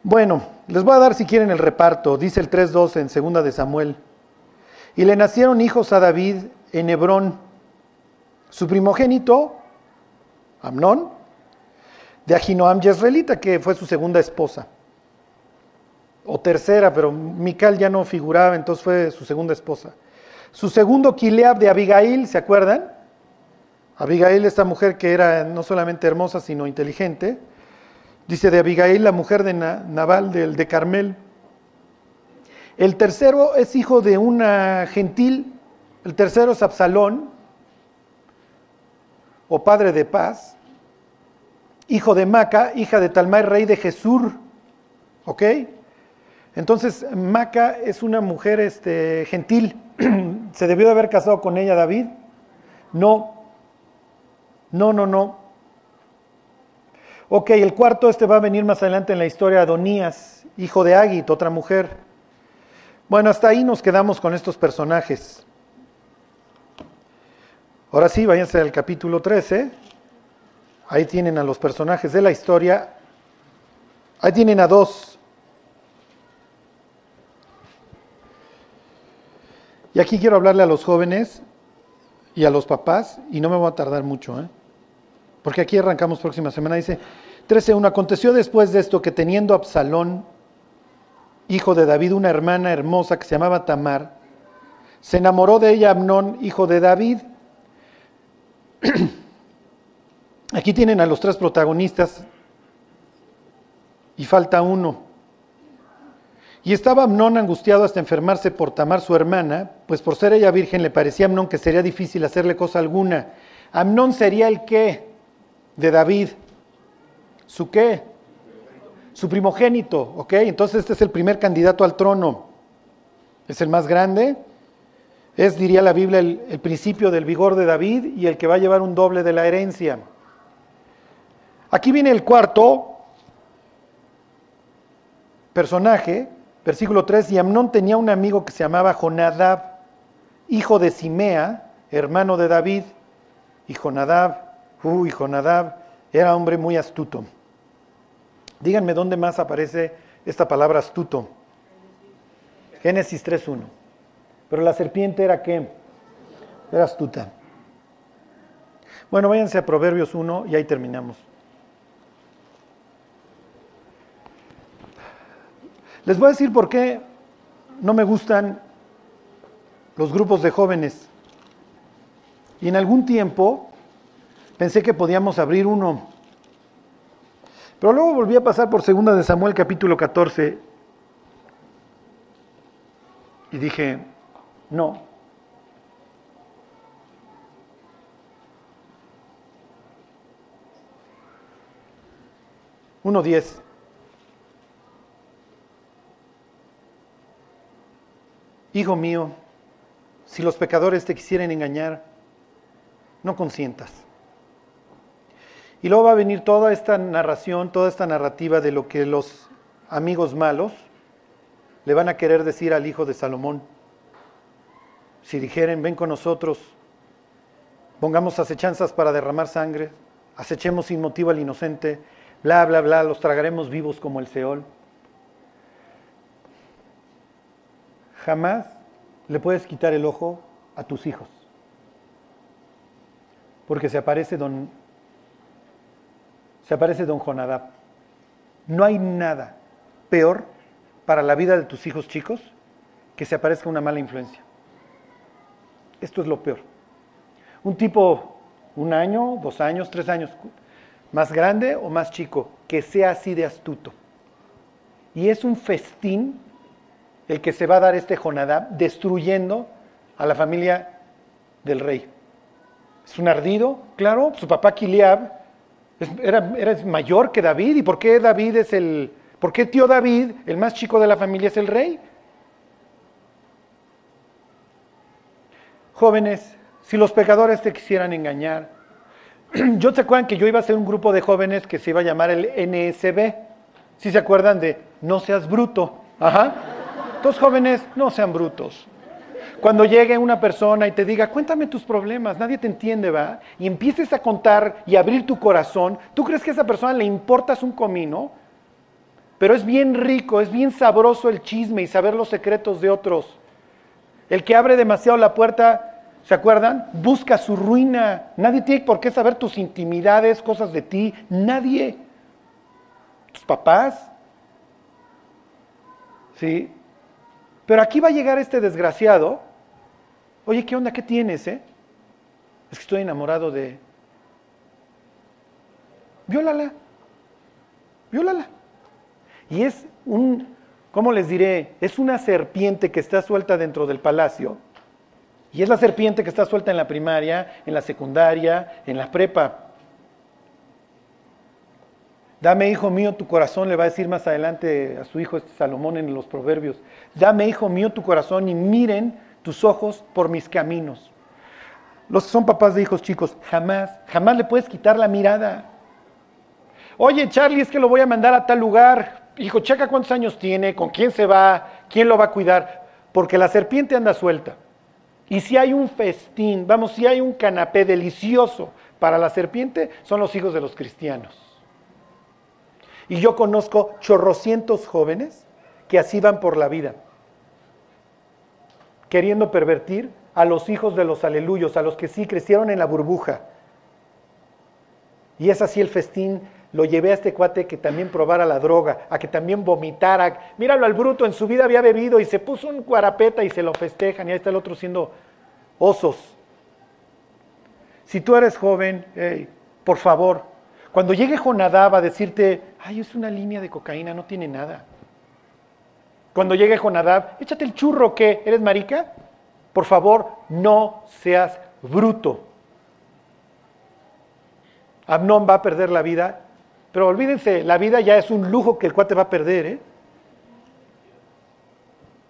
Bueno, les voy a dar si quieren el reparto, dice el 3.12 en segunda de Samuel. Y le nacieron hijos a David en Hebrón, su primogénito, Amnón, de Ahinoam Jezreelita, que fue su segunda esposa, o tercera, pero Mical ya no figuraba, entonces fue su segunda esposa. Su segundo, Kileab de Abigail, ¿se acuerdan? Abigail, esta mujer que era no solamente hermosa, sino inteligente. Dice de Abigail, la mujer de Nabal, del de Carmel. El tercero es hijo de una gentil, el tercero es Absalón, o padre de paz, hijo de Maca, hija de Talmai, rey de Jesús. ¿Ok? Entonces, Maca es una mujer este, gentil. (clears throat) ¿Se debió de haber casado con ella David? No. No, no, no. Ok, el cuarto, este va a venir más adelante en la historia, Adonías, hijo de Agit, otra mujer. Bueno, hasta ahí nos quedamos con estos personajes. Ahora sí, váyanse al capítulo 13. Ahí tienen a los personajes de la historia. Ahí tienen a dos. Y aquí quiero hablarle a los jóvenes y a los papás, y no me voy a tardar mucho, ¿eh? Porque aquí arrancamos próxima semana. Dice 13.1, aconteció después de esto que teniendo Absalón, hijo de David, una hermana hermosa que se llamaba Tamar, se enamoró de ella Amnón, hijo de David. (clears throat) Aquí tienen a los tres protagonistas y falta uno. Y estaba Amnón angustiado hasta enfermarse por Tamar su hermana, pues por ser ella virgen le parecía a Amnón que sería difícil hacerle cosa alguna. Amnón sería el qué de David. ¿Su qué? Su primogénito, ¿ok? Entonces este es el primer candidato al trono. Es el más grande. Es, diría la Biblia, el, el principio del vigor de David y el que va a llevar un doble de la herencia. Aquí viene el cuarto personaje, Versículo 3, y Amnón tenía un amigo que se llamaba Jonadab, hijo de Simea, hermano de David, y Jonadab, uy, Jonadab era hombre muy astuto. Díganme dónde más aparece esta palabra astuto. Génesis 3.1. Pero la serpiente era qué? Era astuta. Bueno, váyanse a Proverbios 1 y ahí terminamos. Les voy a decir por qué no me gustan los grupos de jóvenes. Y en algún tiempo pensé que podíamos abrir uno. Pero luego volví a pasar por segunda de Samuel capítulo 14 y dije, no. Uno diez. Hijo mío, si los pecadores te quisieren engañar, no consientas. Y luego va a venir toda esta narración, toda esta narrativa de lo que los amigos malos le van a querer decir al hijo de Salomón. Si dijeren, ven con nosotros, pongamos acechanzas para derramar sangre, acechemos sin motivo al inocente, bla, bla, bla, los tragaremos vivos como el Seol. Jamás le puedes quitar el ojo a tus hijos. Porque se aparece don se aparece don Jonadab. No hay nada peor para la vida de tus hijos chicos que se aparezca una mala influencia. Esto es lo peor. Un tipo, un año, dos años, tres años, más grande o más chico, que sea así de astuto. Y es un festín el que se va a dar este Jonadab destruyendo a la familia del rey. Es un ardido, claro, su papá Kiliab era, era mayor que David. ¿Y por qué David es el... ¿Por qué tío David, el más chico de la familia, es el rey? Jóvenes, si los pecadores te quisieran engañar, (clears throat) yo te acuerdan que yo iba a ser un grupo de jóvenes que se iba a llamar el NSB. Si se acuerdan de no seas bruto. Ajá. Entonces, jóvenes, no sean brutos. Cuando llegue una persona y te diga, cuéntame tus problemas, nadie te entiende, ¿va? Y empieces a contar y abrir tu corazón, ¿tú crees que a esa persona le importas un comino? Pero es bien rico, es bien sabroso el chisme y saber los secretos de otros. El que abre demasiado la puerta, ¿se acuerdan? Busca su ruina. Nadie tiene por qué saber tus intimidades, cosas de ti. Nadie. Tus papás. ¿Sí? Pero aquí va a llegar este desgraciado Oye, ¿qué onda? ¿Qué tienes, eh? Es que estoy enamorado de... Viólala. Viólala. Y es un, ¿cómo les diré? Es una serpiente que está suelta dentro del palacio. Y es la serpiente que está suelta en la primaria, en la secundaria, en la prepa. Dame, hijo mío, tu corazón, le va a decir más adelante a su hijo este Salomón en los proverbios. Dame, hijo mío, tu corazón y miren tus ojos por mis caminos. Los que son papás de hijos chicos, jamás, jamás le puedes quitar la mirada. Oye, Charlie, es que lo voy a mandar a tal lugar. Hijo, checa cuántos años tiene, con quién se va, quién lo va a cuidar, porque la serpiente anda suelta. Y si hay un festín, vamos, si hay un canapé delicioso para la serpiente, son los hijos de los cristianos. Y yo conozco chorrocientos jóvenes que así van por la vida queriendo pervertir a los hijos de los aleluyos, a los que sí crecieron en la burbuja. Y es así el festín, lo llevé a este cuate que también probara la droga, a que también vomitara. Míralo al bruto, en su vida había bebido y se puso un cuarapeta y se lo festejan y ahí está el otro siendo osos. Si tú eres joven, por favor, cuando llegue Jonadab a decirte, ay, es una línea de cocaína, no tiene nada. Cuando llegue Jonadab, échate el churro que eres marica. Por favor, no seas bruto. Amnón va a perder la vida, pero olvídense, la vida ya es un lujo que el cuate va a perder. ¿eh?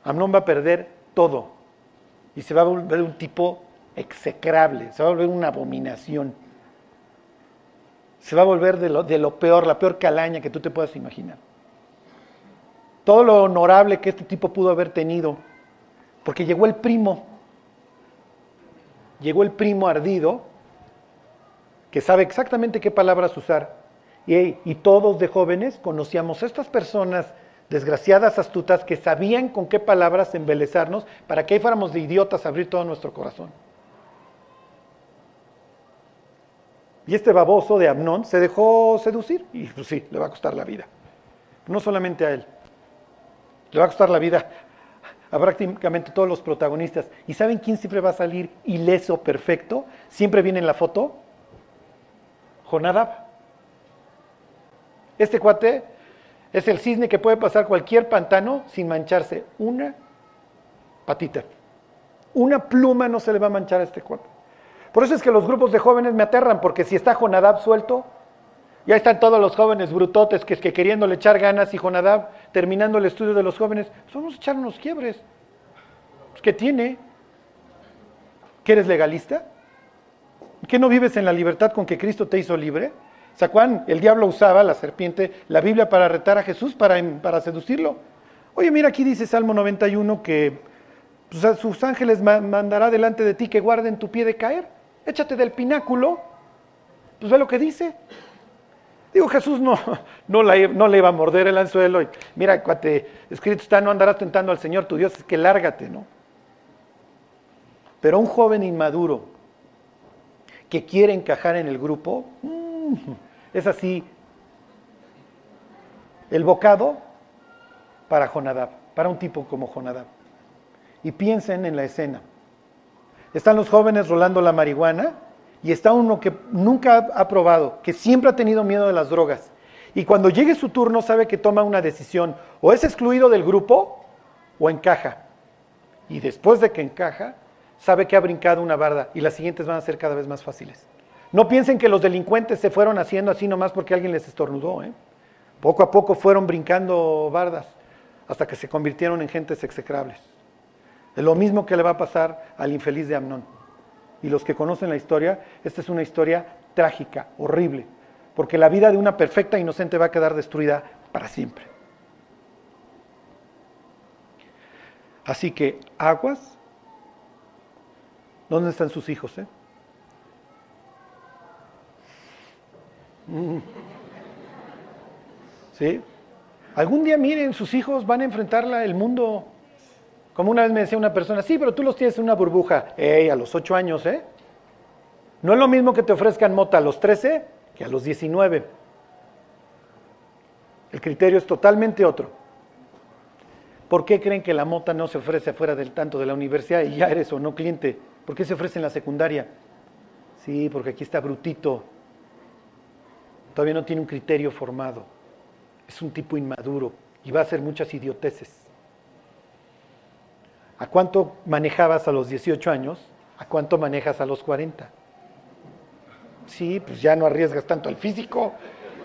Amnón va a perder todo y se va a volver un tipo execrable, se va a volver una abominación. Se va a volver de lo, de lo peor, la peor calaña que tú te puedas imaginar todo lo honorable que este tipo pudo haber tenido, porque llegó el primo, llegó el primo ardido, que sabe exactamente qué palabras usar, y, todos de jóvenes conocíamos a estas personas desgraciadas, astutas, que sabían con qué palabras embelezarnos para que ahí fuéramos de idiotas a abrir todo nuestro corazón. Y este baboso de Amnón se dejó seducir y pues sí, le va a costar la vida. No solamente a él. Le va a costar la vida a prácticamente todos los protagonistas. ¿Y saben quién siempre va a salir ileso, perfecto? Siempre viene en la foto. Jonadab. Este cuate es el cisne que puede pasar cualquier pantano sin mancharse una patita. Una pluma no se le va a manchar a este cuate. Por eso es que los grupos de jóvenes me aterran, porque si está Jonadab suelto, ya están todos los jóvenes brutotes que, que queriéndole echar ganas y Jonadab terminando el estudio de los jóvenes, pues vamos a echar unos quiebres. Pues, ¿Qué tiene? ¿Que eres legalista? ¿Que no vives en la libertad con que Cristo te hizo libre? ¿Se acuerdan? El diablo usaba, la serpiente, la Biblia para retar a Jesús, para, para seducirlo. Oye, mira, aquí dice Salmo 91 que pues, a sus ángeles mandará delante de ti que guarden tu pie de caer. Échate del pináculo. Pues ve lo que dice. Digo, Jesús no, no, no le iba a morder el anzuelo. Mira, cuate, escrito está, no andarás tentando al Señor tu Dios, es que lárgate, ¿no? Pero un joven inmaduro que quiere encajar en el grupo, mm, es así, el bocado para Jonadab, para un tipo como Jonadab. Y piensen en la escena. Están los jóvenes rolando la marihuana y está uno que nunca ha probado, que siempre ha tenido miedo de las drogas. Y cuando llegue su turno sabe que toma una decisión, o es excluido del grupo o encaja. Y después de que encaja, sabe que ha brincado una barda y las siguientes van a ser cada vez más fáciles. No piensen que los delincuentes se fueron haciendo así nomás porque alguien les estornudó. ¿eh? Poco a poco fueron brincando bardas hasta que se convirtieron en gentes execrables. Es lo mismo que le va a pasar al infeliz de Amnón. Y los que conocen la historia, esta es una historia trágica, horrible, porque la vida de una perfecta inocente va a quedar destruida para siempre. Así que aguas, ¿dónde están sus hijos? Eh? Mm. ¿Sí? Algún día miren, sus hijos van a enfrentar el mundo como una vez me decía una persona, sí, pero tú los tienes en una burbuja. Ey, a los 8 años, ¿eh? No es lo mismo que te ofrezcan mota a los 13 que a los 19. El criterio es totalmente otro. ¿Por qué creen que la mota no se ofrece fuera del tanto de la universidad y ya eres o no cliente? ¿Por qué se ofrece en la secundaria? Sí, porque aquí está brutito. Todavía no tiene un criterio formado. Es un tipo inmaduro y va a hacer muchas idioteces. ¿A cuánto manejabas a los 18 años? ¿A cuánto manejas a los 40? Sí, pues ya no arriesgas tanto al físico,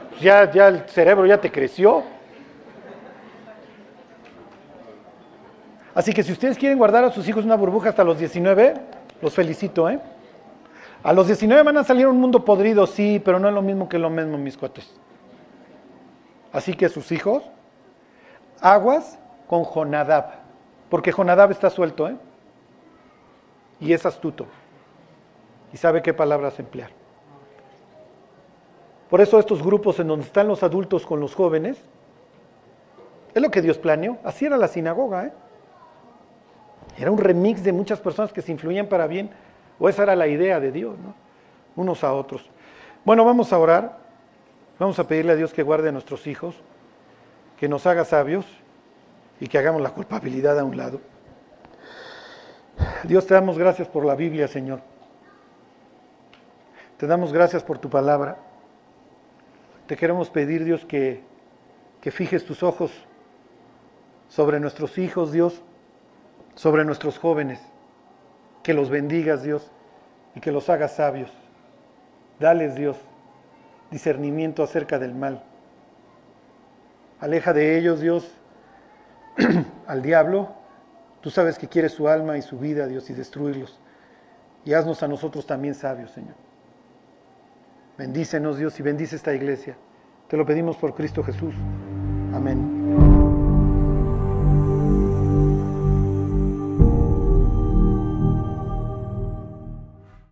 pues ya, ya el cerebro ya te creció. Así que si ustedes quieren guardar a sus hijos una burbuja hasta los 19, los felicito, ¿eh? A los 19 van a salir un mundo podrido, sí, pero no es lo mismo que lo mismo, mis cuates. Así que sus hijos, aguas con Jonadab. Porque Jonadab está suelto, ¿eh? Y es astuto. Y sabe qué palabras emplear. Por eso estos grupos en donde están los adultos con los jóvenes, es lo que Dios planeó. Así era la sinagoga, ¿eh? Era un remix de muchas personas que se influían para bien, o esa era la idea de Dios, ¿no? Unos a otros. Bueno, vamos a orar. Vamos a pedirle a Dios que guarde a nuestros hijos, que nos haga sabios y que hagamos la culpabilidad a un lado. Dios, te damos gracias por la Biblia, Señor. Te damos gracias por tu palabra. Te queremos pedir, Dios, que, que fijes tus ojos sobre nuestros hijos, Dios, sobre nuestros jóvenes, que los bendigas, Dios, y que los hagas sabios. Dales, Dios, discernimiento acerca del mal. Aleja de ellos, Dios, (clears throat) al diablo, tú sabes que quiere su alma y su vida, Dios, y destruirlos. Y haznos a nosotros también sabios, Señor. Bendícenos, Dios, y bendice esta iglesia. Te lo pedimos por Cristo Jesús. Amén.